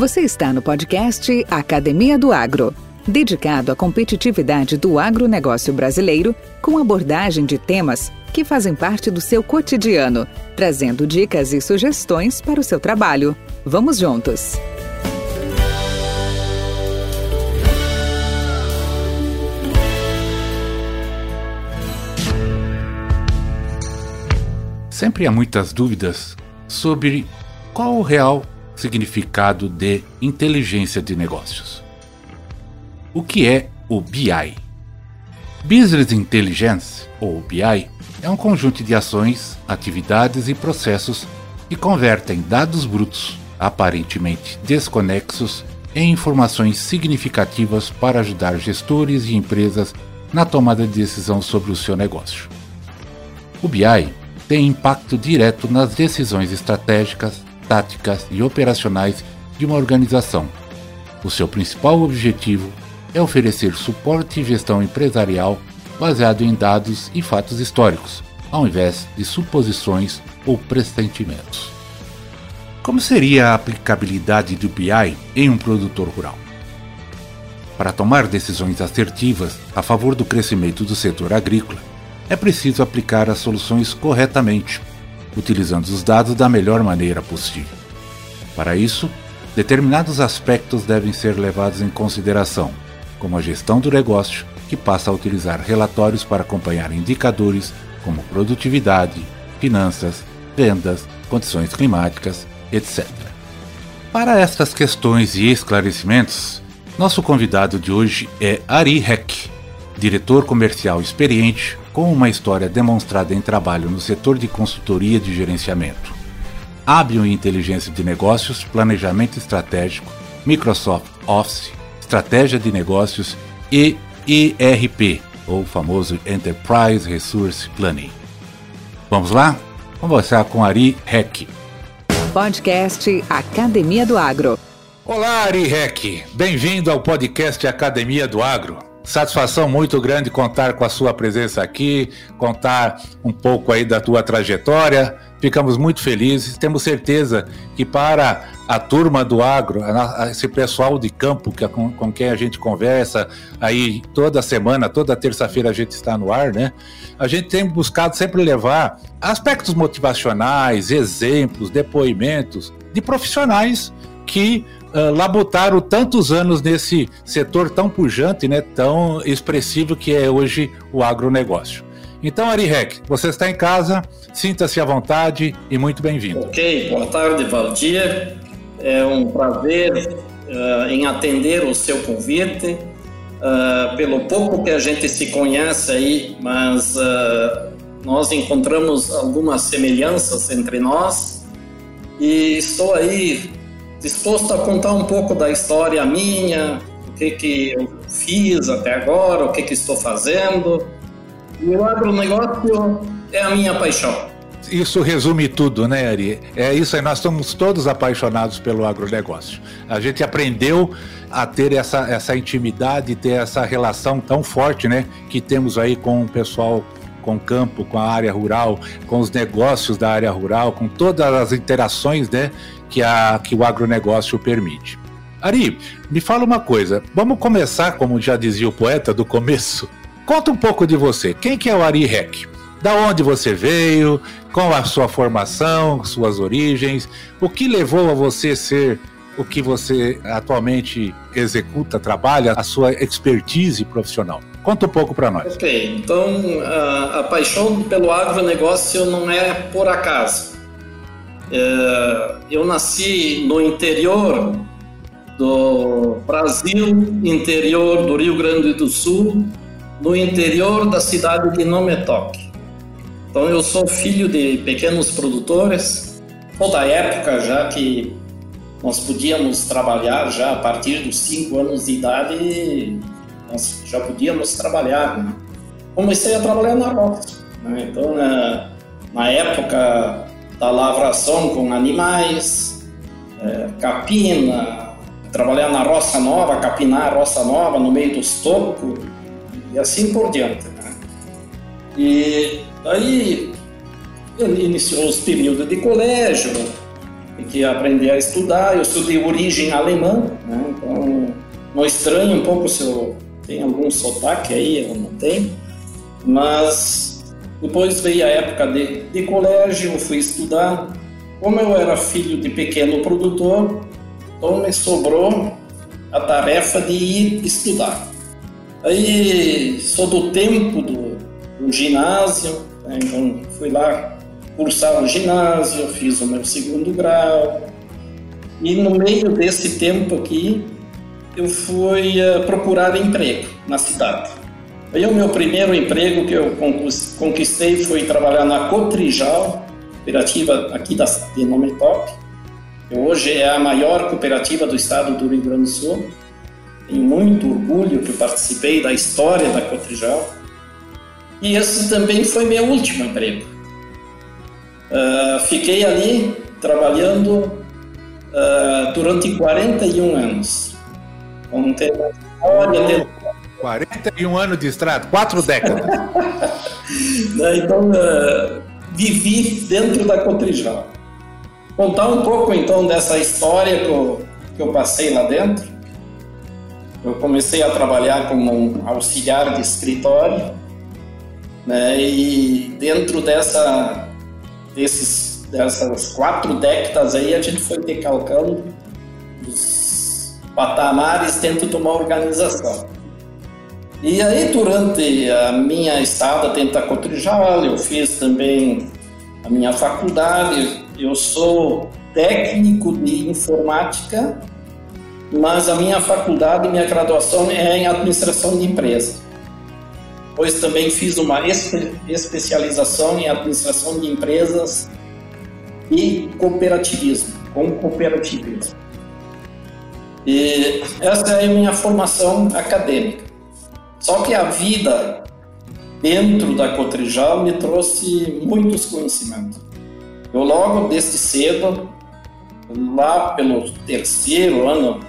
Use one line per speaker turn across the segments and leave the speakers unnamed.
Você está no podcast Academia do Agro, dedicado à competitividade do agronegócio brasileiro, com abordagem de temas que fazem parte do seu cotidiano, trazendo dicas e sugestões para o seu trabalho. Vamos juntos!
Sempre há muitas dúvidas sobre qual o real significado de inteligência de negócios. O que é o BI? Business Intelligence, ou BI, é um conjunto de ações, atividades e processos que convertem dados brutos, aparentemente desconexos, em informações significativas para ajudar gestores e empresas na tomada de decisão sobre o seu negócio. O BI tem impacto direto nas decisões estratégicas, táticas e operacionais de uma organização. O seu principal objetivo é oferecer suporte e gestão empresarial baseado em dados e fatos históricos, ao invés de suposições ou pressentimentos. Como seria a aplicabilidade do BI em um produtor rural? Para tomar decisões assertivas a favor do crescimento do setor agrícola, é preciso aplicar as soluções corretamente, utilizando os dados da melhor maneira possível. Para isso, determinados aspectos devem ser levados em consideração, como a gestão do negócio, que passa a utilizar relatórios para acompanhar indicadores como produtividade, finanças, vendas, condições climáticas, etc. Para estas questões e esclarecimentos, nosso convidado de hoje é Ari Heck, diretor comercial experiente com uma história demonstrada em trabalho no setor de consultoria de gerenciamento. Hábil em inteligência de negócios, planejamento estratégico, Microsoft Office, estratégia de negócios e ERP, ou famoso Enterprise Resource Planning. Vamos lá? Conversar com Ari Heck.
Podcast Academia do Agro.
Olá, Ari Heck. Bem-vindo ao podcast Academia do Agro. Satisfação muito grande contar com a sua presença aqui, contar um pouco aí da tua trajetória. Ficamos muito felizes. Temos certeza que para a turma do agro, esse pessoal de campo que, com, com quem a gente conversa aí toda semana, toda terça-feira a gente está no ar, né? A gente tem buscado sempre levar aspectos motivacionais, exemplos, depoimentos de profissionais que uh, labutaram tantos anos nesse setor tão pujante, né, tão expressivo que é hoje o agronegócio. Então, Ari Rec, você está em casa, sinta-se à vontade e muito bem-vindo.
Ok, boa tarde, Valdir. É um prazer uh, em atender o seu convite. Uh, pelo pouco que a gente se conhece aí, mas uh, nós encontramos algumas semelhanças entre nós e estou aí disposto a contar um pouco da história minha, o que, que eu fiz até agora, o que, que estou fazendo. E o agronegócio é a minha paixão.
Isso resume tudo, né, Ari? É isso aí, nós somos todos apaixonados pelo agronegócio. A gente aprendeu a ter essa, essa intimidade, ter essa relação tão forte, né, que temos aí com o pessoal com o campo, com a área rural, com os negócios da área rural, com todas as interações né, que, a, que o agronegócio permite. Ari, me fala uma coisa. Vamos começar, como já dizia o poeta, do começo. Conta um pouco de você. Quem que é o Ari Heck? Da onde você veio? Qual a sua formação, suas origens? O que levou a você ser o que você atualmente executa, trabalha, a sua expertise profissional? Conta um pouco para nós.
Ok, então a, a paixão pelo agronegócio não é por acaso. É, eu nasci no interior do Brasil, interior do Rio Grande do Sul, no interior da cidade de Nometoc. Então eu sou filho de pequenos produtores, ou da época já que nós podíamos trabalhar já a partir dos 5 anos de idade, nós já podíamos trabalhar. Né? Comecei a trabalhar na roça. Né? Então, na, na época da lavração com animais, é, capina, trabalhar na roça nova, capinar a roça nova no meio dos tocos e assim por diante. Né? E aí iniciou os períodos de colégio, que aprender a estudar. Eu sou de origem alemã, né? então não estranho um pouco se eu tenho algum sotaque aí, eu não tenho, mas depois veio a época de, de colégio, eu fui estudar. Como eu era filho de pequeno produtor, então me sobrou a tarefa de ir estudar. Aí sou do tempo do, do ginásio, né? então fui lá cursar o ginásio, fiz o meu segundo grau. E no meio desse tempo aqui, eu fui uh, procurar emprego na cidade. Aí o meu primeiro emprego que eu conquistei foi trabalhar na Cotrijal, cooperativa aqui da, de Nome Top, hoje é a maior cooperativa do estado do Rio Grande do Sul. Tenho muito orgulho que participei da história da Cotrijal. E esse também foi meu último emprego. Uh, fiquei ali trabalhando uh, durante 41 anos.
Contei história de... 41 anos de estrada, quatro décadas.
Né, então, uh, vivi dentro da Cotrijal. Contar um pouco então dessa história que eu, que eu passei lá dentro. Eu comecei a trabalhar como um auxiliar de escritório, né, e dentro dessa desses, dessas quatro décadas aí, a gente foi decalcando os patamares dentro de uma organização. E aí, durante a minha estada dentro da Cotrijal, eu fiz também a minha faculdade. Eu sou técnico de informática, mas a minha faculdade, minha graduação é em administração de empresas pois também fiz uma especialização em administração de empresas e cooperativismo, com cooperativismo. E essa é a minha formação acadêmica. Só que a vida dentro da Cotrijal me trouxe muitos conhecimentos. Eu logo desde cedo, lá pelo terceiro ano,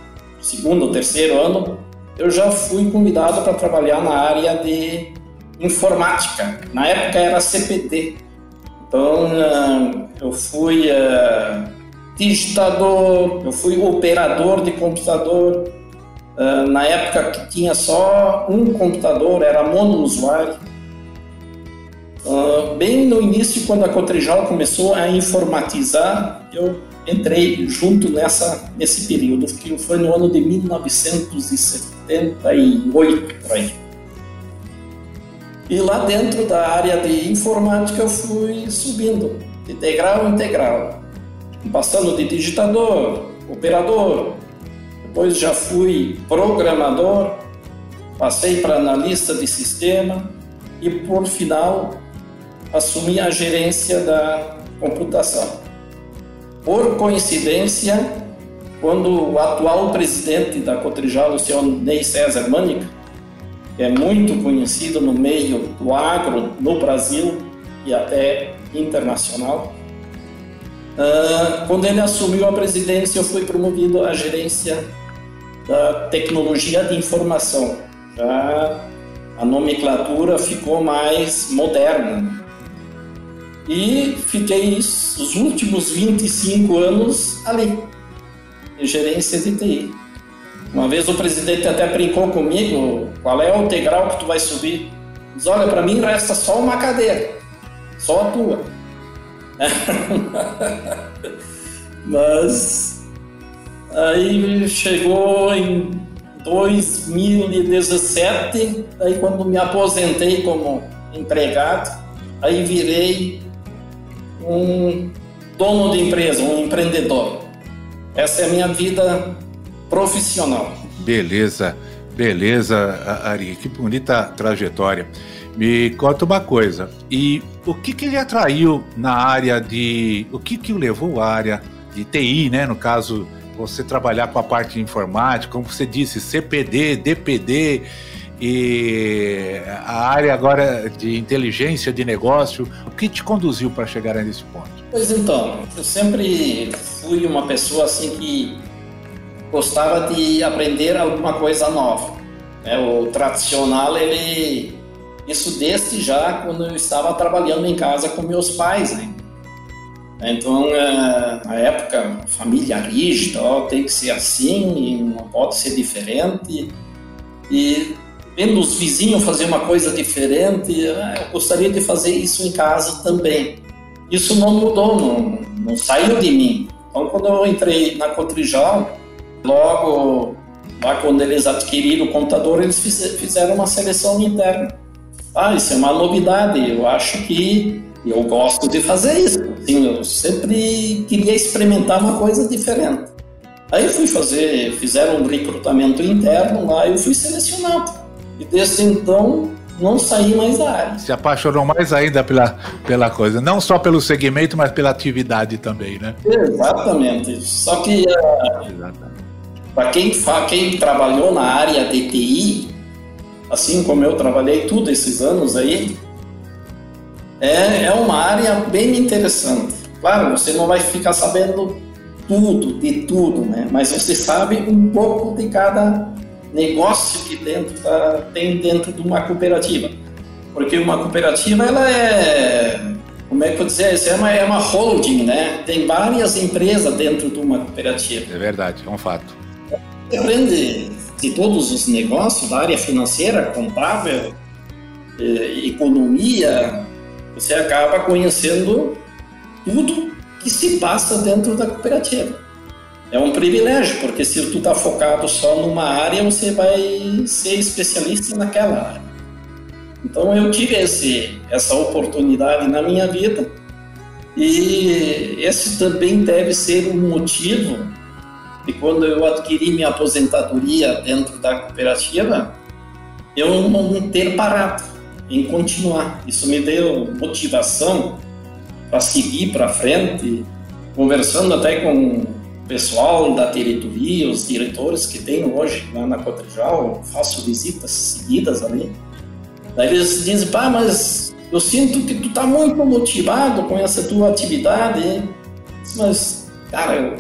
segundo ou terceiro ano, eu já fui convidado para trabalhar na área de informática. Na época era CPD. Então ah, eu fui uh, digitador, eu fui operador de computador. Uh, na época que tinha só um computador, era monousuário. Uh, bem no início, quando a Cotrijal começou a informatizar, eu entrei junto nessa, nesse período, que foi no ano de 1978, por aí. E lá dentro da área de informática eu fui subindo, de degrau em degrau, passando de digitador, operador, depois já fui programador, passei para analista de sistema e por final assumi a gerência da computação. Por coincidência, quando o atual presidente da Cotrijal, o senhor Ney César Mânica, é muito conhecido no meio do agro no Brasil e até internacional. Uh, quando ele assumiu a presidência, eu fui promovido à gerência da tecnologia de informação. Já a nomenclatura ficou mais moderna. E fiquei os últimos 25 anos ali, em gerência de TI. Uma vez o presidente até brincou comigo, qual é o degrau que tu vai subir? Diz, olha, para mim resta só uma cadeira, só a tua. Mas aí chegou em 2017, aí quando me aposentei como empregado, aí virei um dono de empresa, um empreendedor. Essa é a minha vida profissional.
Beleza, beleza, Ari, que bonita trajetória. Me conta uma coisa, e o que, que ele atraiu na área de. O que, que o levou à área de TI, né? No caso, você trabalhar com a parte de informática, como você disse, CPD, DPD e a área agora de inteligência de negócio, o que te conduziu para chegar nesse ponto?
Pois então, eu sempre fui uma pessoa assim que gostava de aprender alguma coisa nova. É, o tradicional, ele isso desde já quando eu estava trabalhando em casa com meus pais. Né? Então, é, na época, família rígida, ó, tem que ser assim, não pode ser diferente. E vendo os vizinhos fazer uma coisa diferente, ah, eu gostaria de fazer isso em casa também. Isso não mudou, não, não saiu de mim. Então, quando eu entrei na Cotrijal, logo lá quando eles adquiriram o computador, eles fizeram uma seleção interna. Ah, isso é uma novidade. Eu acho que eu gosto de fazer isso. Assim, eu sempre queria experimentar uma coisa diferente. Aí fui fazer, fizeram um recrutamento interno lá e eu fui selecionado. E desde então não saí mais da área.
Se apaixonou mais ainda pela, pela coisa, não só pelo segmento, mas pela atividade também, né?
Exatamente. Só que uh, para quem, quem trabalhou na área de TI, assim como eu trabalhei tudo esses anos aí, é, é uma área bem interessante. Claro, você não vai ficar sabendo tudo, de tudo, né? Mas você sabe um pouco de cada negócio que dentro tá, tem dentro de uma cooperativa. Porque uma cooperativa, ela é, como é que eu dizer, é uma, é uma holding, né? Tem várias empresas dentro de uma cooperativa.
É verdade, é um fato.
Você aprende de todos os negócios da área financeira, contábil, eh, economia, você acaba conhecendo tudo que se passa dentro da cooperativa é um privilégio, porque se tu está focado só numa área, você vai ser especialista naquela área. Então eu tive esse, essa oportunidade na minha vida e esse também deve ser um motivo de quando eu adquiri minha aposentadoria dentro da cooperativa, eu não ter parado em continuar. Isso me deu motivação para seguir para frente, conversando até com pessoal da diretoria, os diretores que tem hoje lá na Cotrijal, faço visitas seguidas ali. Daí eles dizem, pá, mas eu sinto que tu tá muito motivado com essa tua atividade. Mas, cara, eu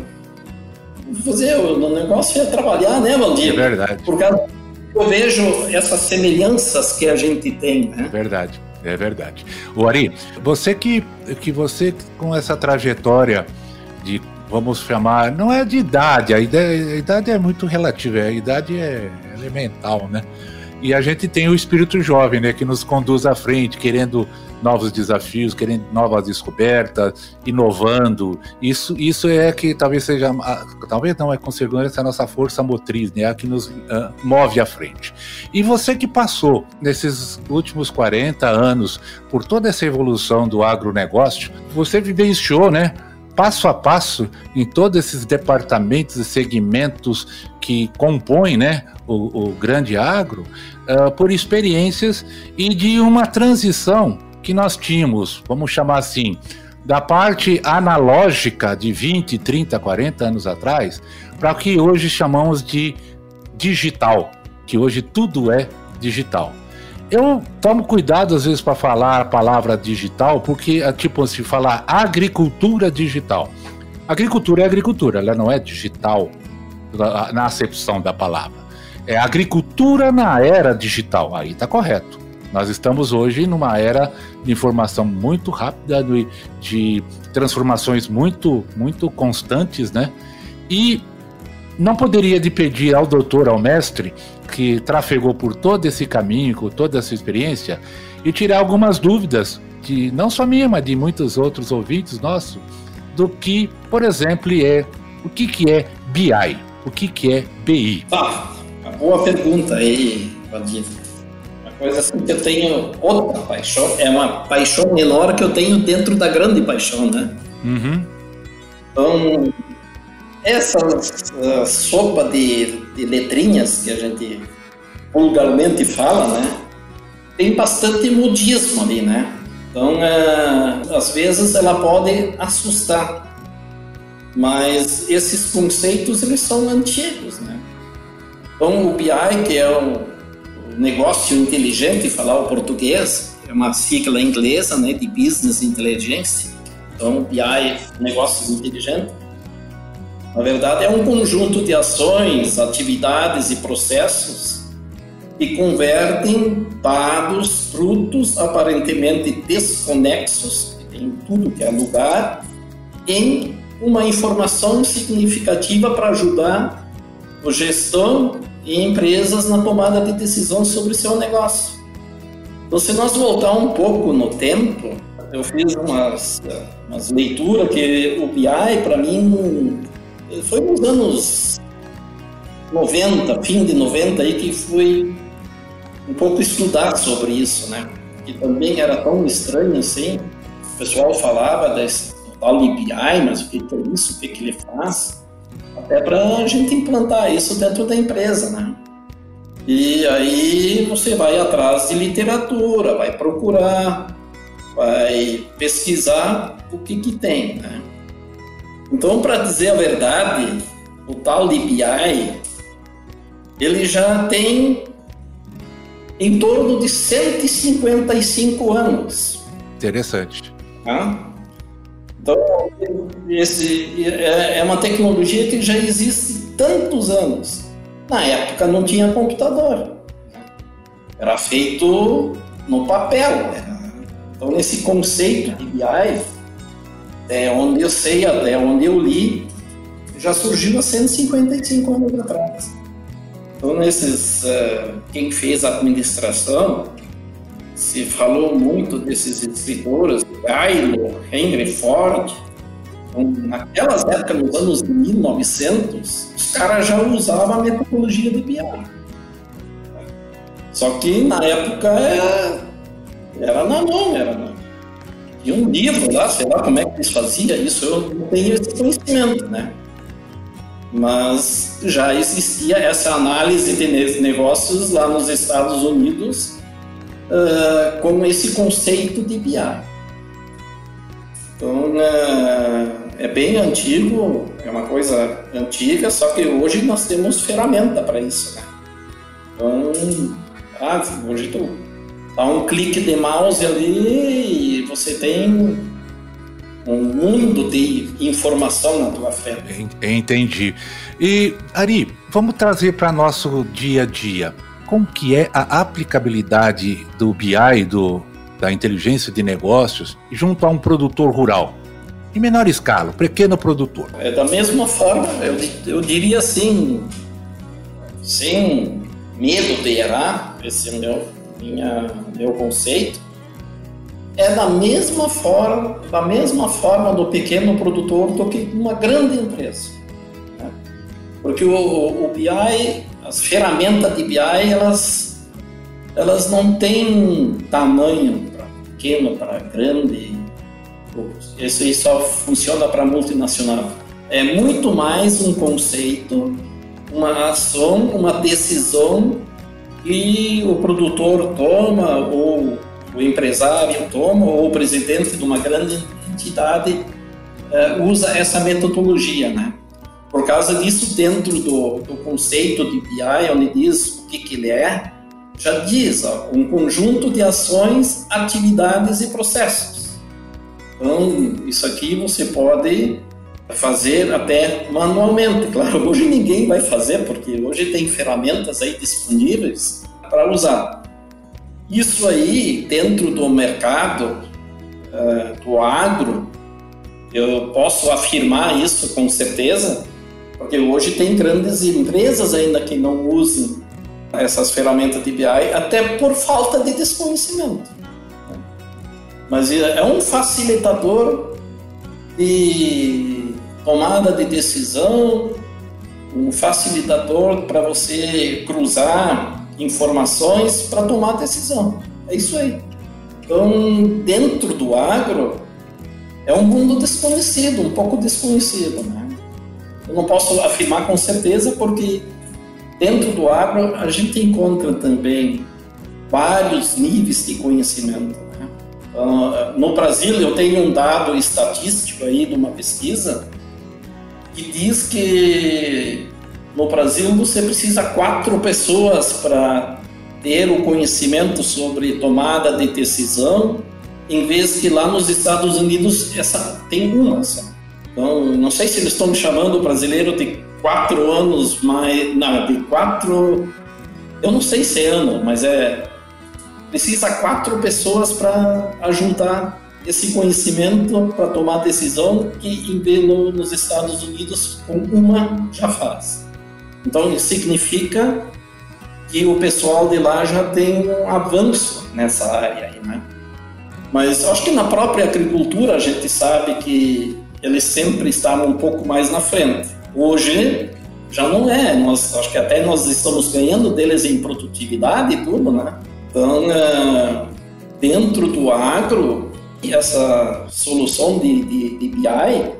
fazer, o negócio é trabalhar, né, Valdir?
É verdade.
Porque eu vejo essas semelhanças que a gente tem, né?
É verdade. É verdade. O Ari, você que, que você com essa trajetória de vamos chamar, não é de idade, a idade, a idade é muito relativa, a idade é elemental, né? E a gente tem o espírito jovem, né, que nos conduz à frente, querendo novos desafios, querendo novas descobertas, inovando. Isso, isso é que talvez seja, talvez não é com segurança a nossa força motriz, né, a que nos uh, move à frente. E você que passou nesses últimos 40 anos por toda essa evolução do agronegócio, você vivenciou, né? Passo a passo em todos esses departamentos e segmentos que compõem né, o, o grande agro, uh, por experiências e de uma transição que nós tínhamos, vamos chamar assim, da parte analógica de 20, 30, 40 anos atrás, para o que hoje chamamos de digital, que hoje tudo é digital. Eu tomo cuidado às vezes para falar a palavra digital, porque é tipo se falar agricultura digital. Agricultura é agricultura, ela não é digital na acepção da palavra. É agricultura na era digital. Aí está correto. Nós estamos hoje numa era de informação muito rápida, de transformações muito, muito constantes, né? E não poderia de pedir ao doutor, ao mestre, que trafegou por todo esse caminho, com toda essa experiência, e tirar algumas dúvidas, de não só minha, mas de muitos outros ouvintes nossos, do que, por exemplo, é o que, que é BI, o que, que é BI.
Ah, uma boa pergunta aí, Valdir. Uma coisa assim que eu tenho outra paixão, é uma paixão menor que eu tenho dentro da grande paixão, né?
Uhum.
Então, essa uh, sopa de, de letrinhas que a gente vulgarmente fala, né? Tem bastante modismo ali, né? Então, uh, às vezes ela pode assustar, mas esses conceitos eles são antigos, né? Então, o BI, que é o negócio inteligente, falar o português, é uma sigla inglesa, né, de Business Intelligence. Então, BI, negócios inteligentes na verdade, é um conjunto de ações, atividades e processos que convertem dados, frutos aparentemente desconexos, em tudo que é lugar, em uma informação significativa para ajudar o gestor e empresas na tomada de decisão sobre seu negócio. Então, se nós voltar um pouco no tempo, eu fiz umas, umas leituras que o BI, para mim, foi nos anos 90, fim de 90, aí que fui um pouco estudar sobre isso, né? Que também era tão estranho assim. O pessoal falava desse tal BI, mas o que é isso? O que, que ele faz? Até para a gente implantar isso dentro da empresa, né? E aí você vai atrás de literatura, vai procurar, vai pesquisar o que, que tem. Né? Então, para dizer a verdade, o tal DBI ele já tem em torno de 155 anos.
Interessante.
Tá? Então, esse é, é uma tecnologia que já existe tantos anos. Na época não tinha computador. Era feito no papel. Então, nesse conceito de BI, é onde eu sei, até onde eu li, já surgiu há 155 anos atrás. Então, nesses, uh, quem fez a administração, se falou muito desses escritores, Gailo, Henry Ford. Então, naquelas épocas, nos anos 1900, os caras já usavam a metodologia de BI. Só que na época era, era na mão, era na, tinha um livro lá, sei lá como é que eles faziam isso, eu não tenho esse conhecimento, né? Mas já existia essa análise de negócios lá nos Estados Unidos uh, com esse conceito de BI. Então, uh, é bem antigo, é uma coisa antiga, só que hoje nós temos ferramenta para isso, né? Então, ah, hoje tu dá um clique de mouse ali e você tem um mundo de informação na tua frente.
Entendi. E Ari, vamos trazer para nosso dia a dia. Como que é a aplicabilidade do BI, do, da inteligência de negócios, junto a um produtor rural? Em menor escala, pequeno produtor.
É da mesma forma, eu, eu diria assim, sem medo de errar, esse é meu minha, meu conceito, é da mesma forma, da mesma forma do pequeno produtor do que uma grande empresa. Né? Porque o, o, BI, as ferramentas de BI, elas, elas não têm tamanho para pequeno, para grande. Isso aí só funciona para multinacional. É muito mais um conceito, uma ação, uma decisão e o produtor toma, ou o empresário toma, ou o presidente de uma grande entidade uh, usa essa metodologia, né? Por causa disso, dentro do, do conceito de BI, onde diz o que, que ele é, já diz ó, um conjunto de ações, atividades e processos. Então, isso aqui você pode fazer até manualmente. Claro, hoje ninguém vai fazer, porque hoje tem ferramentas aí disponíveis para usar. Isso aí, dentro do mercado uh, do agro, eu posso afirmar isso com certeza, porque hoje tem grandes empresas ainda que não usam essas ferramentas de BI, até por falta de desconhecimento. Mas é um facilitador de tomada de decisão, um facilitador para você cruzar informações para tomar decisão. É isso aí. Então, dentro do agro, é um mundo desconhecido, um pouco desconhecido. Né? Eu não posso afirmar com certeza, porque dentro do agro a gente encontra também vários níveis de conhecimento. Uh, no Brasil, eu tenho um dado estatístico aí de uma pesquisa que diz que no Brasil você precisa quatro pessoas para ter o conhecimento sobre tomada de decisão, em vez que lá nos Estados Unidos essa tem uma só. Então, não sei se eles estão chamando o brasileiro de quatro anos mais, não, de quatro, eu não sei se é ano, mas é precisa quatro pessoas para ajuntar esse conhecimento para tomar decisão que em vez no, nos Estados Unidos com uma já faz. Então significa que o pessoal de lá já tem um avanço nessa área aí, né? Mas acho que na própria agricultura a gente sabe que eles sempre estavam um pouco mais na frente. Hoje já não é, nós, acho que até nós estamos ganhando deles em produtividade e tudo, né? Então, é, dentro do agro, essa solução de, de, de BI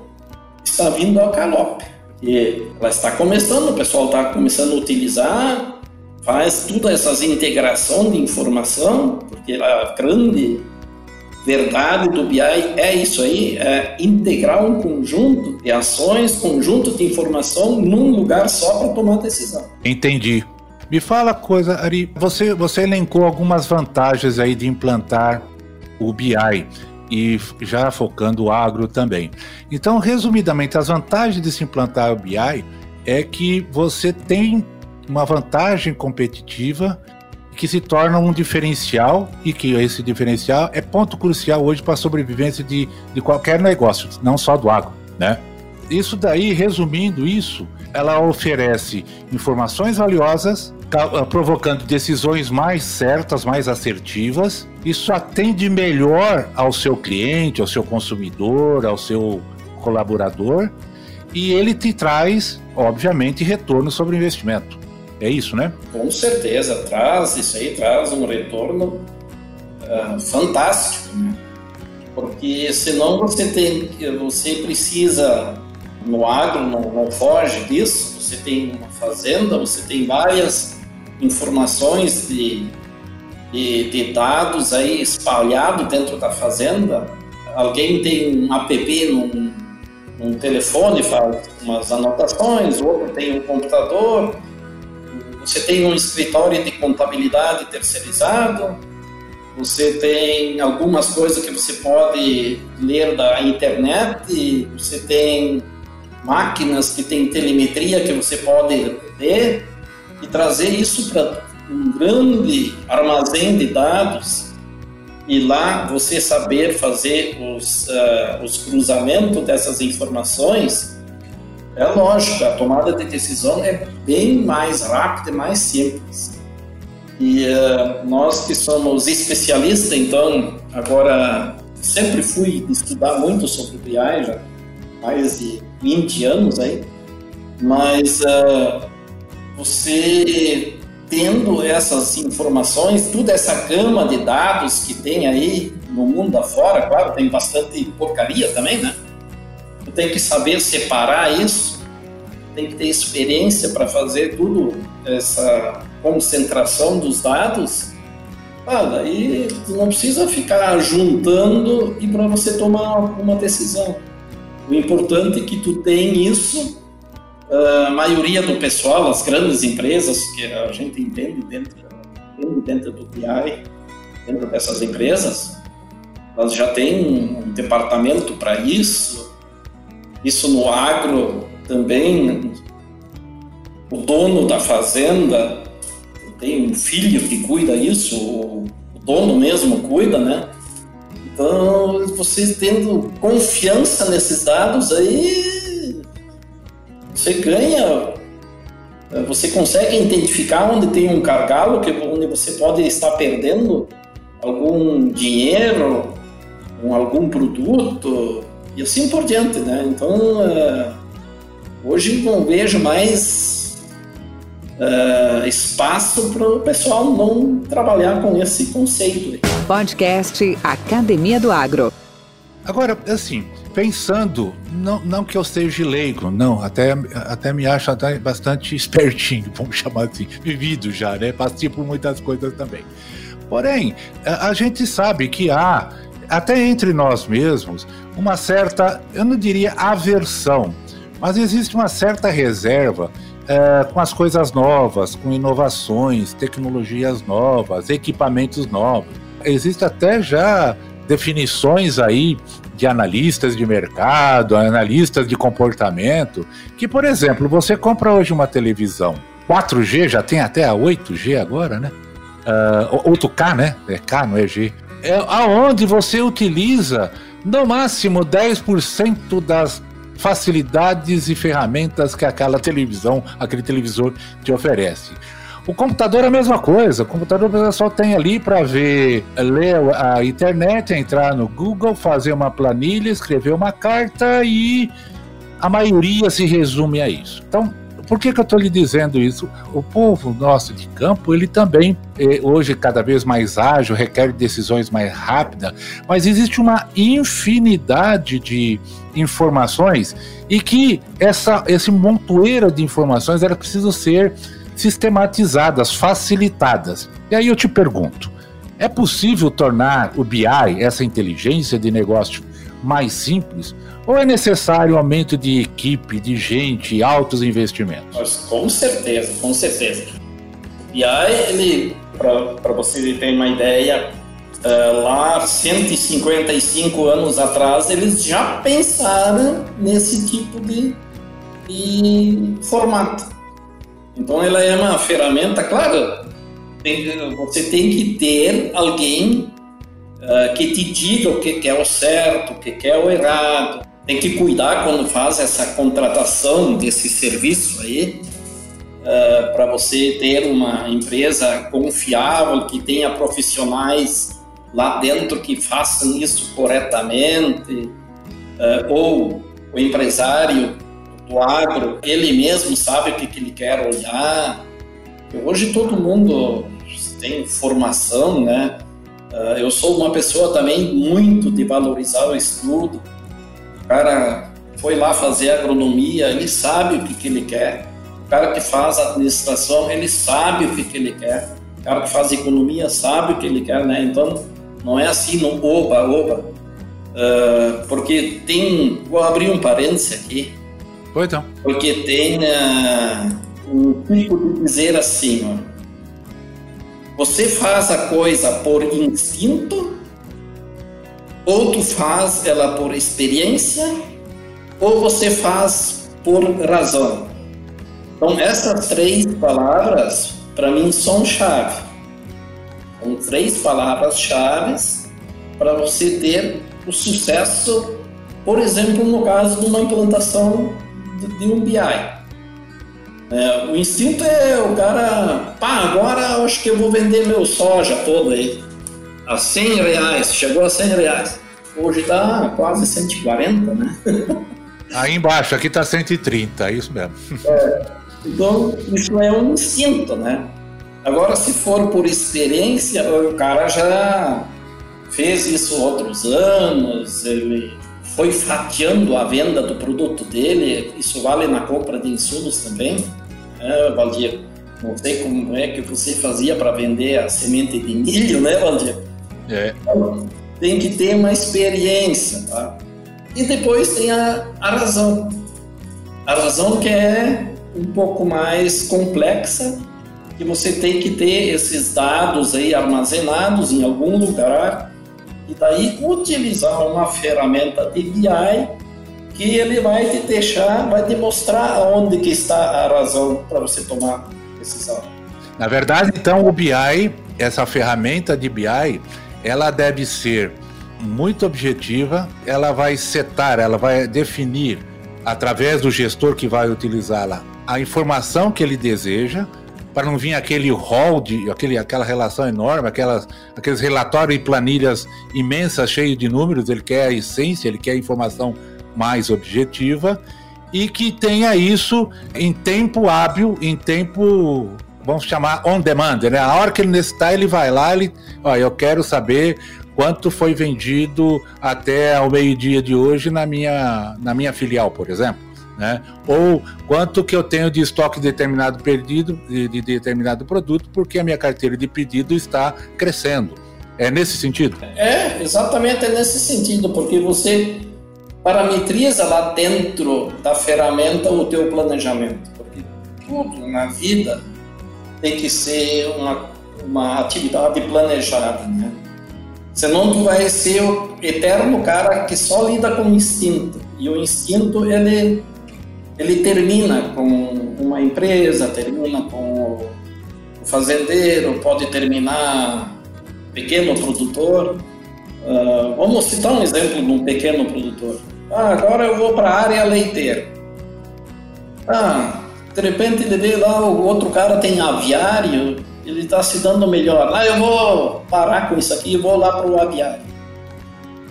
está vindo a calope. E ela está começando, o pessoal está começando a utilizar, faz todas essas integração de informação, porque a grande verdade do BI é isso aí, é integrar um conjunto de ações, conjunto de informação num lugar só para tomar decisão.
Entendi. Me fala coisa, Ari, você, você elencou algumas vantagens aí de implantar o BI e já focando o agro também. Então, resumidamente, as vantagens de se implantar o BI é que você tem uma vantagem competitiva que se torna um diferencial e que esse diferencial é ponto crucial hoje para a sobrevivência de, de qualquer negócio, não só do agro, né? Isso daí, resumindo isso, ela oferece informações valiosas, ah, provocando decisões mais certas, mais assertivas. Isso atende melhor ao seu cliente, ao seu consumidor, ao seu colaborador, e ele te traz, obviamente, retorno sobre o investimento. É isso, né?
Com certeza, traz isso aí, traz um retorno uh, fantástico, né? Porque senão você tem, você precisa no agro não, não foge disso. Você tem uma fazenda, você tem várias informações de, de, de dados aí espalhados dentro da fazenda. Alguém tem um app num, num telefone, faz umas anotações, outro tem um computador? Você tem um escritório de contabilidade terceirizado, você tem algumas coisas que você pode ler da internet, você tem máquinas que têm telemetria que você pode ler e trazer isso para um grande armazém de dados e lá você saber fazer os, uh, os cruzamentos dessas informações é lógico, a tomada de decisão é bem mais rápida e mais simples. E uh, nós que somos especialistas, então, agora sempre fui estudar muito sobre BI, já mais de 20 anos aí, mas uh, você tendo essas informações, toda essa gama de dados que tem aí no mundo afora, claro, tem bastante porcaria também, né? Tu tem que saber separar isso, tem que ter experiência para fazer tudo essa concentração dos dados. Ah, daí não precisa ficar juntando e para você tomar uma decisão. O importante é que tu tem isso. A maioria do pessoal, as grandes empresas que a gente entende dentro, dentro do BI, dentro dessas empresas, elas já têm um departamento para isso, isso no agro também, o dono da fazenda tem um filho que cuida isso, o dono mesmo cuida, né? Então, vocês tendo confiança nesses dados aí, você ganha, você consegue identificar onde tem um gargalo, onde você pode estar perdendo algum dinheiro, algum produto, e assim por diante, né? Então, uh, hoje não vejo mais uh, espaço para o pessoal não trabalhar com esse conceito.
Podcast Academia do Agro.
Agora, assim, pensando, não, não que eu seja leigo, não, até, até me acho até bastante espertinho, vamos chamar assim, vivido já, né? Passei por muitas coisas também. Porém, a, gente sabe que há até entre nós mesmos, uma certa, eu não diria aversão, mas existe uma certa reserva é, com as coisas novas, com inovações, tecnologias novas, equipamentos novos. Existe até já definições aí de analistas de mercado, analistas de comportamento, que, por exemplo, você compra hoje uma televisão 4G, já tem até a 8G agora, né? Uh, 8K, né? É K, não é G. é aonde você utiliza no máximo 10% das facilidades e ferramentas que aquela televisão, aquele televisor te oferece. O computador é a mesma coisa. O computador pessoal tem ali para ver, ler a internet, entrar no Google, fazer uma planilha, escrever uma carta e a maioria se resume a isso. Então, por que, que eu estou lhe dizendo isso? O povo nosso de campo, ele também, é, hoje, cada vez mais ágil, requer decisões mais rápidas, mas existe uma infinidade de informações e que essa, esse montoeiro de informações era preciso ser sistematizadas, facilitadas. E aí eu te pergunto: é possível tornar o BI, essa inteligência de negócio, mais simples? Ou é necessário aumento de equipe, de gente, altos investimentos?
Com certeza, com certeza. O BI, para você ter uma ideia, uh, lá 155 anos atrás, eles já pensaram nesse tipo de, de formato. Então ela é uma ferramenta, claro, tem, você tem que ter alguém uh, que te diga o que, que é o certo, o que, que é o errado. Tem que cuidar quando faz essa contratação desse serviço aí, uh, para você ter uma empresa confiável, que tenha profissionais lá dentro que façam isso corretamente, uh, ou o empresário do agro, ele mesmo sabe o que, que ele quer olhar. Hoje todo mundo tem formação, né? Ah, eu sou uma pessoa também muito de valorizar o estudo. O cara foi lá fazer agronomia, ele sabe o que, que ele quer. O cara que faz administração, ele sabe o que, que ele quer. O cara que faz economia sabe o que ele quer, né? Então, não é assim no oba, oba. Uh, porque tem. Vou abrir um parênteses aqui.
Então.
Porque tem uh, um tipo de dizer assim, ó, você faz a coisa por instinto, ou tu faz ela por experiência, ou você faz por razão. Então, essas três palavras, para mim, são chave. São três palavras-chave para você ter o sucesso, por exemplo, no caso de uma implantação de um BI. É, o instinto é o cara, pá, agora acho que eu vou vender meu soja todo aí. A 100 reais, chegou a 100 reais. Hoje tá quase 140, né?
Aí embaixo, aqui tá 130, é isso mesmo.
É, então, isso é um instinto, né? Agora, se for por experiência, o cara já fez isso outros anos, ele foi fatiando a venda do produto dele, isso vale na compra de insumos também. É, Valdir, não sei como é que você fazia para vender a semente de milho, né, Valdir?
É.
Então, tem que ter uma experiência, tá? E depois tem a, a razão. A razão que é um pouco mais complexa, que você tem que ter esses dados aí armazenados em algum lugar e daí utilizar uma ferramenta de BI que ele vai te deixar, vai te mostrar onde que está a razão para você tomar decisão.
Na verdade, então, o BI, essa ferramenta de BI, ela deve ser muito objetiva, ela vai setar, ela vai definir, através do gestor que vai utilizá-la, a informação que ele deseja, para não vir aquele de aquele, aquela relação enorme, aquelas, aqueles relatórios e planilhas imensas, cheios de números, ele quer a essência, ele quer a informação mais objetiva e que tenha isso em tempo hábil, em tempo, vamos chamar on demand, né? A hora que ele necessitar, ele vai lá, ele, ó, eu quero saber quanto foi vendido até o meio-dia de hoje na minha, na minha filial, por exemplo. Né? Ou quanto que eu tenho de estoque determinado perdido de, de determinado produto, porque a minha carteira de pedido está crescendo. É nesse sentido?
É, exatamente nesse sentido, porque você parametriza lá dentro da ferramenta o teu planejamento, porque tudo na vida tem que ser uma, uma atividade planejada, né? Senão tu vai ser o eterno cara que só lida com o instinto. E o instinto, ele, ele termina com uma empresa, termina com o fazendeiro, pode terminar pequeno produtor, Uh, vamos citar um exemplo de um pequeno produtor. Ah, agora eu vou para a área leiteira. Ah, de repente ele vê lá, o outro cara tem aviário, ele está se dando melhor. Ah, eu vou parar com isso aqui e vou lá para o aviário.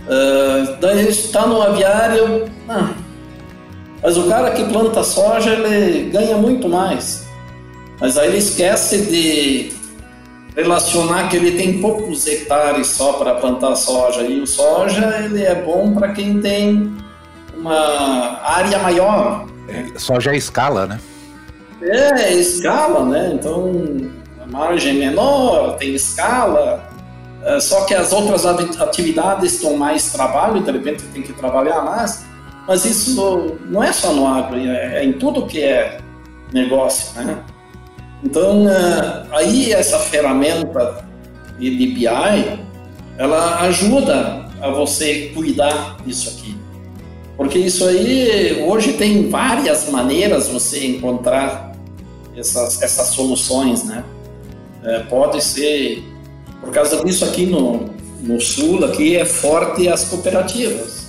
Uh, daí está no aviário, ah, mas o cara que planta soja, ele ganha muito mais. Mas aí ele esquece de relacionar que ele tem poucos hectares só para plantar soja. E o soja, ele é bom para quem tem uma área maior.
É, soja é escala, né?
É, escala, né? Então, a margem é menor, tem escala. É, só que as outras atividades estão mais trabalho, de repente tem que trabalhar mais. Mas isso não é só no agro, é, é em tudo que é negócio, né? Então, é, aí essa ferramenta de BI, ela ajuda a você cuidar disso aqui. Porque isso aí, hoje tem várias maneiras você encontrar essas, essas soluções, né? É, pode ser, por causa disso aqui no, no sul, aqui é forte as cooperativas.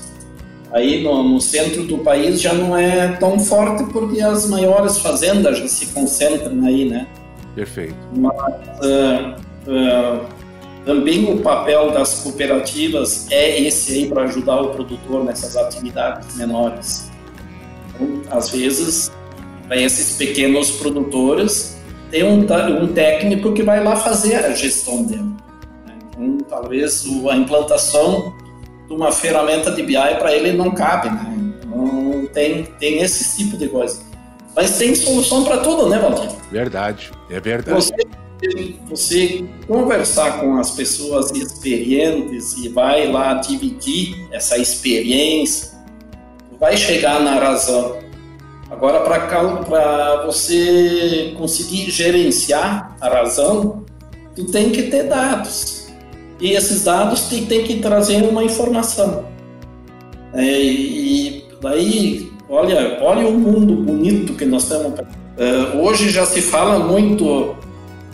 Aí no, no, centro do país já não é tão forte porque as maiores fazendas já se concentram aí, né?
Perfeito.
Mas uh, uh, também o papel das cooperativas é esse aí para ajudar o produtor nessas atividades menores. Então, às vezes, para esses pequenos produtores, tem um, um técnico que vai lá fazer a gestão dele. Né? Então, talvez a implantação de uma ferramenta de BI para ele não cabe, né? Não tem, tem esse tipo de coisa. Mas tem solução para tudo, né, Valdir?
Verdade, é verdade.
Você, você conversar com as pessoas experientes e vai lá dividir essa experiência, vai chegar na razão. Agora, para você conseguir gerenciar a razão, tu tem que ter dados e esses dados têm tem que trazer uma informação. É, e daí, olha, olha o mundo bonito que nós temos. É, hoje já se fala muito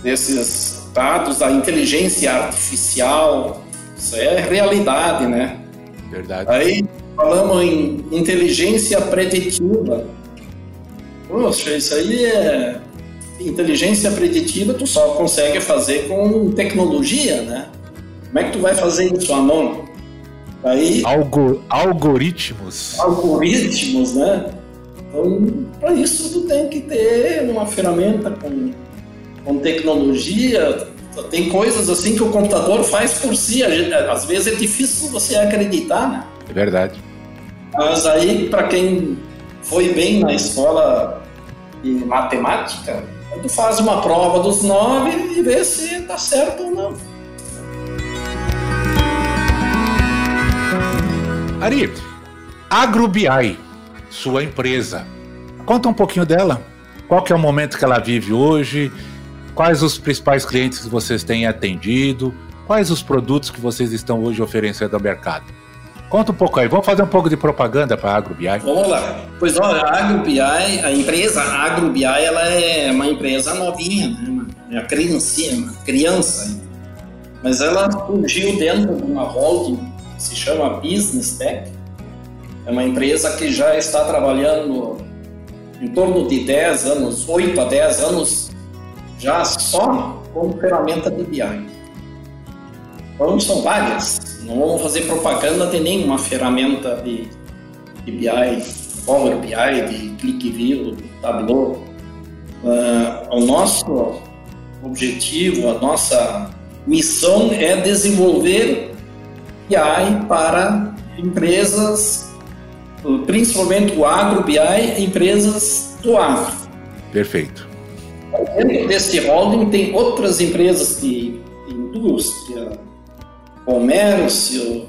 desses dados da inteligência artificial, isso é realidade, né?
Verdade.
Aí falamos em inteligência preditiva. Poxa, isso aí é inteligência preditiva, tu só consegue fazer com tecnologia, né? Como é que tu vai fazer isso à mão?
Aí, Algo, algoritmos.
Algoritmos, né? Então, para isso tu tem que ter uma ferramenta com, com tecnologia. Tem coisas assim que o computador faz por si. Às vezes é difícil você acreditar, né?
É verdade.
Mas aí, para quem foi bem na escola de matemática, tu faz uma prova dos nove e vê se tá certo ou não.
Ari, AgroBI, sua empresa. Conta um pouquinho dela. Qual que é o momento que ela vive hoje? Quais os principais clientes que vocês têm atendido? Quais os produtos que vocês estão hoje oferecendo ao mercado? Conta um pouco aí, vamos fazer um pouco de propaganda para a AgroBI.
Vamos lá. Pois olha, a AgroBI, a empresa AgroBI, ela é uma empresa novinha, né? É uma criancinha, criança. Mas ela surgiu dentro de uma holding se chama Business Tech. É uma empresa que já está trabalhando em torno de 10 anos, 8 a 10 anos, já só com ferramenta de BI. Então são várias. Não vamos fazer propaganda de nenhuma ferramenta de, de BI, Power BI, de ClickView, de Tableau. Uh, o nosso objetivo, a nossa missão é desenvolver BI para empresas, principalmente o agro BI, empresas do agro.
Perfeito.
Dentro desse holding tem outras empresas de indústria, comércio.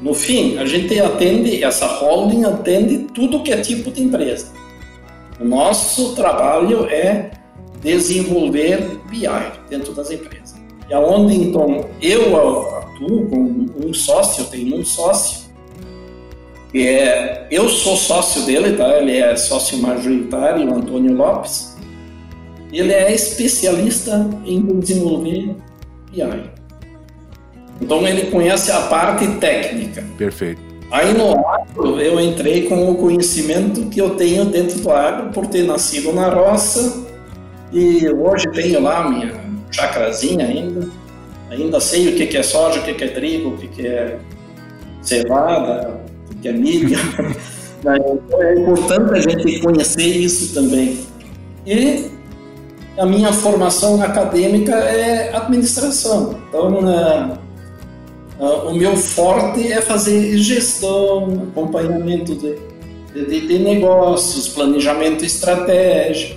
No fim, a gente atende, essa holding atende tudo que é tipo de empresa. O nosso trabalho é desenvolver BI dentro das empresas. E aonde então eu atuo com um sócio, eu tenho um sócio, é, eu sou sócio dele, tá? Ele é sócio majoritário, o Antônio Lopes. Ele é especialista em desenvolver BI. Então ele conhece a parte técnica.
Perfeito.
Aí no agro eu entrei com o conhecimento que eu tenho dentro do agro por ter nascido na roça e hoje tenho lá minha chacrazinha ainda. Ainda sei o que é soja, o que é trigo, o que é cevada, o que é milho. Então é importante a gente conhecer isso também. E a minha formação acadêmica é administração. Então, né, o meu forte é fazer gestão, acompanhamento de, de, de negócios, planejamento estratégico.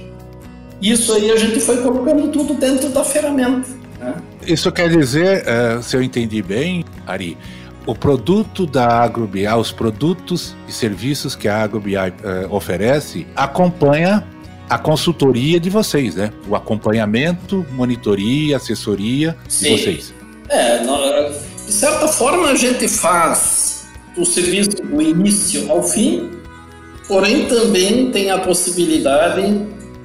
Isso aí a gente foi colocando tudo dentro da ferramenta. Né?
Isso quer dizer, uh, se eu entendi bem, Ari, o produto da AgroBI, os produtos e serviços que a AgroBI uh, oferece, acompanha a consultoria de vocês, né? O acompanhamento, monitoria, assessoria Sim. de vocês.
É, de certa forma a gente faz o serviço do início ao fim, porém também tem a possibilidade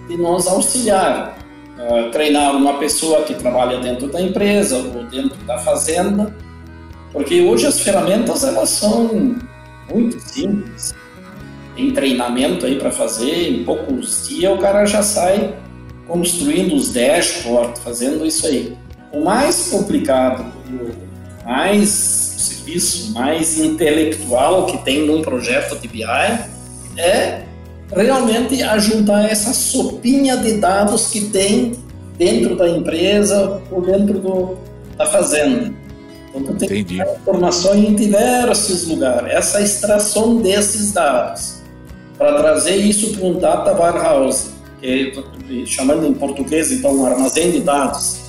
de nos auxiliar, uh, treinar uma pessoa que trabalha dentro da empresa ou dentro da fazenda, porque hoje as ferramentas elas são muito simples tem treinamento aí para fazer, em poucos dias o cara já sai construindo os dashboards, fazendo isso aí. O mais complicado o mais serviço mais intelectual que tem num projeto de BI é realmente ajuntar essa sopinha de dados que tem dentro da empresa ou dentro do, da fazenda. Então, tem Entendi. informações em diversos lugares. Essa extração desses dados para trazer isso para um data warehouse, que é, chamando em português, então, um armazém de dados.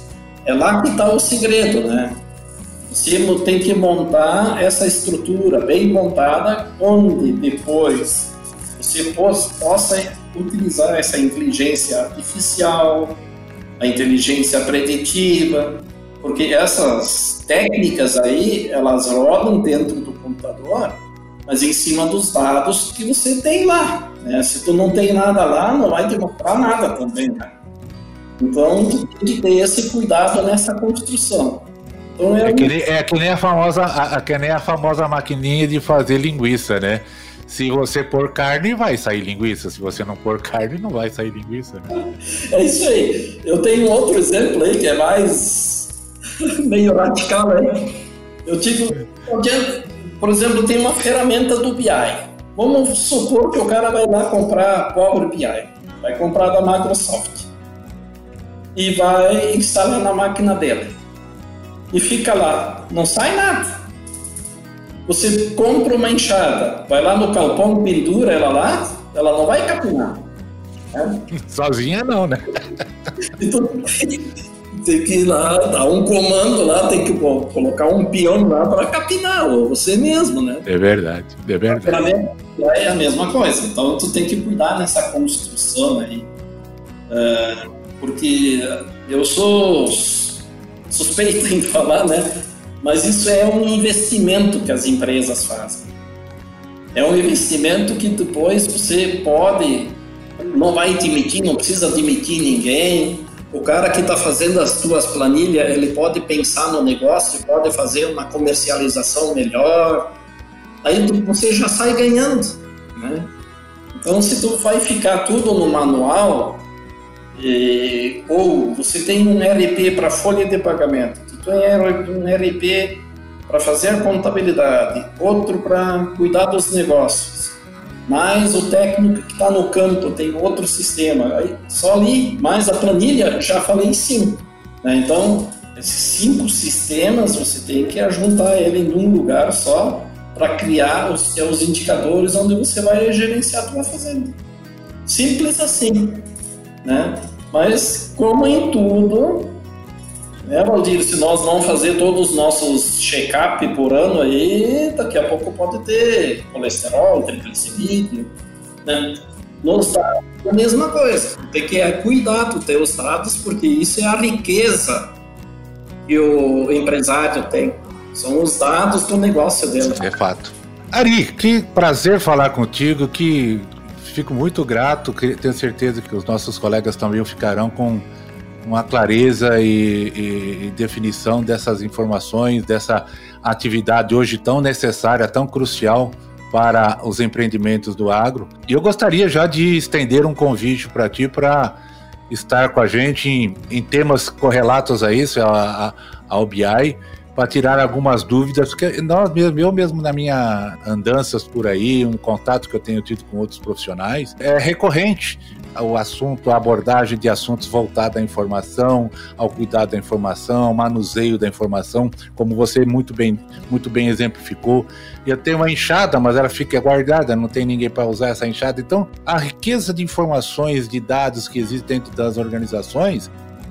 É lá que está o segredo, né? Você tem que montar essa estrutura bem montada, onde depois você possa utilizar essa inteligência artificial, a inteligência preditiva, porque essas técnicas aí, elas rodam dentro do computador mas em cima dos dados que você tem lá. Né? Se tu não tem nada lá, não vai demonstrar nada também. Né? Então, tu tem que ter esse cuidado nessa construção. Então,
é, é, que nem, é que nem a famosa, a, que nem a famosa maquininha de fazer linguiça, né? Se você pôr carne, vai sair linguiça. Se você não pôr carne, não vai sair linguiça. Né?
É isso aí. Eu tenho outro exemplo aí que é mais meio radical aí. Eu tive por exemplo, tem uma ferramenta do BI. Vamos supor que o cara vai lá comprar Power BI, vai comprar da Microsoft e vai instalar na máquina dele. E fica lá, não sai nada. Você compra uma enxada, vai lá no calpão, pendura ela lá, ela não vai capinar.
Né? Sozinha não, né?
Então, tem que ir lá, dar um comando lá, tem que colocar um peão lá para capinar, ou você mesmo, né?
É verdade, é verdade.
É a mesma coisa, então tu tem que cuidar nessa construção aí, uh, porque eu sou suspeito em falar, né? Mas isso é um investimento que as empresas fazem. É um investimento que depois você pode, não vai demitir, não precisa demitir ninguém, o cara que está fazendo as tuas planilhas, ele pode pensar no negócio, pode fazer uma comercialização melhor. Aí você já sai ganhando, né? Então, se tu vai ficar tudo no manual, e, ou você tem um RP para folha de pagamento, um RP para fazer a contabilidade, outro para cuidar dos negócios, mais o técnico que está no campo tem outro sistema. Aí, só ali, mais a planilha, já falei cinco. Né? Então, esses cinco sistemas você tem que juntar ele em um lugar só para criar os seus indicadores onde você vai gerenciar a tua fazenda. Simples assim, né? Mas como em tudo, né, Valdir? Se nós não fazer todos os nossos check-up por ano aí, daqui a pouco pode ter colesterol, triglicerídeo, né? Nos dados é a mesma coisa. Tem que cuidar dos teus dados, porque isso é a riqueza que o empresário tem. São os dados do negócio dele.
É fato. Ari, que prazer falar contigo, que fico muito grato, tenho certeza que os nossos colegas também ficarão com uma clareza e, e, definição dessas informações, dessa atividade hoje tão necessária, tão crucial para os empreendimentos do agro. E eu gostaria já de estender um convite para ti para estar com a gente em, em, temas correlatos a isso, a, a, ao BI, para tirar algumas dúvidas, porque nós mesmo, eu mesmo na minha andanças por aí, um contato que eu tenho tido com outros profissionais, é recorrente o assunto, a abordagem de assuntos voltada à informação, ao cuidado da informação, manuseio da informação, como você muito bem, muito bem exemplificou. Eu tenho uma enxada, mas ela fica guardada, não tem ninguém para usar essa enxada. Então, a riqueza de informações, de dados que existe dentro das organizações,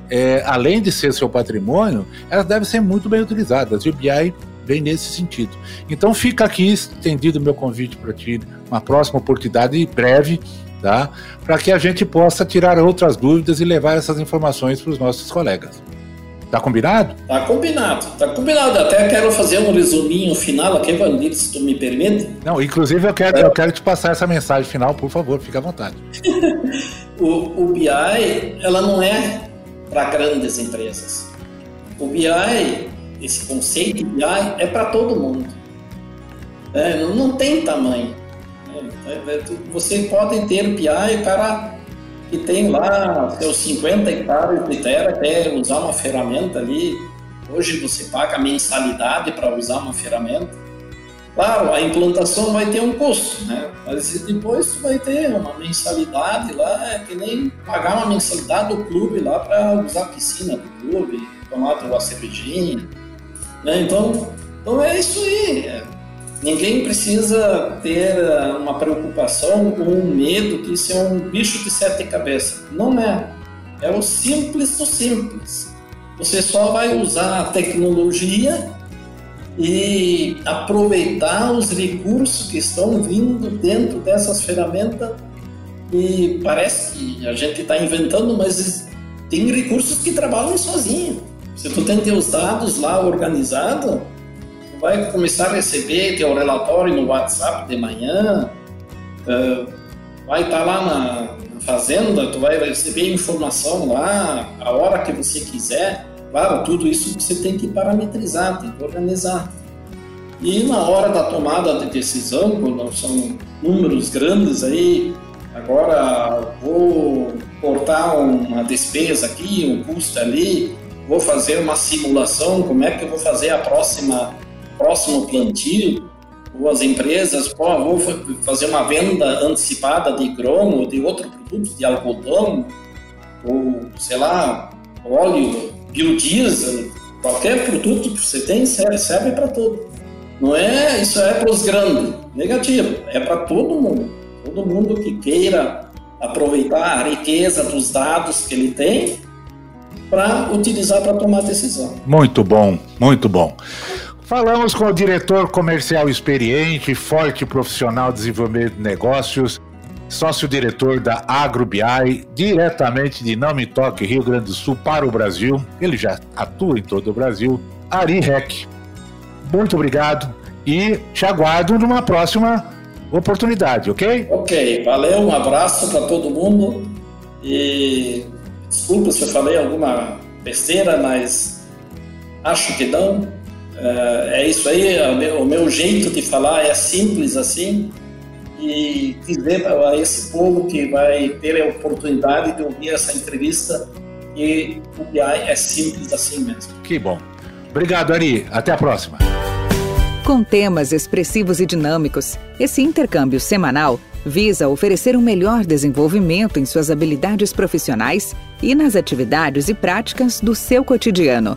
é, além de ser seu patrimônio, elas devem ser muito bem utilizadas. E o BI vem nesse sentido. Então fica aqui estendido o meu convite para ti, uma próxima oportunidade breve tá? Para que a gente possa tirar outras dúvidas e levar essas informações para os nossos colegas. Tá combinado?
Tá combinado, tá combinado. Até quero fazer um resuminho final aqui, Valdir, se tu me permite.
Não, inclusive eu quero, é. eu quero te passar essa mensagem final, por favor, fique à vontade.
o, o BI, ela não é para grandes empresas. O BI, esse conceito de BI é para todo mundo. É, não tem tamanho. É, é, você pode ter PI, o cara que tem lá seus 50 hectares de terra, quer usar uma ferramenta ali. Hoje você paga mensalidade para usar uma ferramenta. Claro, a implantação vai ter um custo, né? Mas depois vai ter uma mensalidade lá, é que nem pagar uma mensalidade do clube lá para usar a piscina do clube, tomar uma cervejinha. Né? Então, então é isso aí. É Ninguém precisa ter eh, uma preocupação ou um medo de ser um bicho de sete cabeças. Não é. É o simples do simples. Você só vai usar a tecnologia e aproveitar os recursos que estão vindo dentro dessas ferramentas. E parece que a gente está inventando, mas tem recursos que trabalham sozinho. Se tu tem teus dados lá organizados, vai começar a receber teu relatório no WhatsApp de manhã, uh, vai estar tá lá na, fazenda, tu vai receber informação lá a hora que você quiser. Claro, tudo isso você tem que parametrizar, tem que organizar. E na hora da tomada de decisão, quando são números grandes aí, agora vou cortar uma despesa aqui, um custo ali, vou fazer uma simulação, como é que eu vou fazer a próxima próximo plantio, ou as empresas, pô, vou fazer uma venda antecipada de grão de outro produto, de algodão, ou sei lá, óleo, biodiesel, qualquer produto que você tem serve, serve para tudo. Não é isso é para os grandes, negativo, é para todo mundo. Todo mundo que queira aproveitar a riqueza dos dados que ele tem para utilizar para tomar decisão.
Muito bom, muito bom. Falamos com o diretor comercial experiente, forte profissional de desenvolvimento de negócios, sócio-diretor da AgroBI, diretamente de Não Me Toque, Rio Grande do Sul, para o Brasil. Ele já atua em todo o Brasil. Ari Rec. Muito obrigado e te aguardo numa próxima oportunidade, ok?
Ok, valeu, um abraço para todo mundo e desculpa se eu falei alguma besteira, mas acho que não. É, é isso aí, é o meu, o meu, jeito de falar é simples assim e dizer a esse povo que vai ter a oportunidade de ouvir essa entrevista que o BI é simples assim mesmo.
Que bom. Obrigado, Ari. Até a próxima.
Com temas expressivos e dinâmicos, esse intercâmbio semanal visa oferecer um melhor desenvolvimento em suas habilidades profissionais e nas atividades e práticas do seu cotidiano.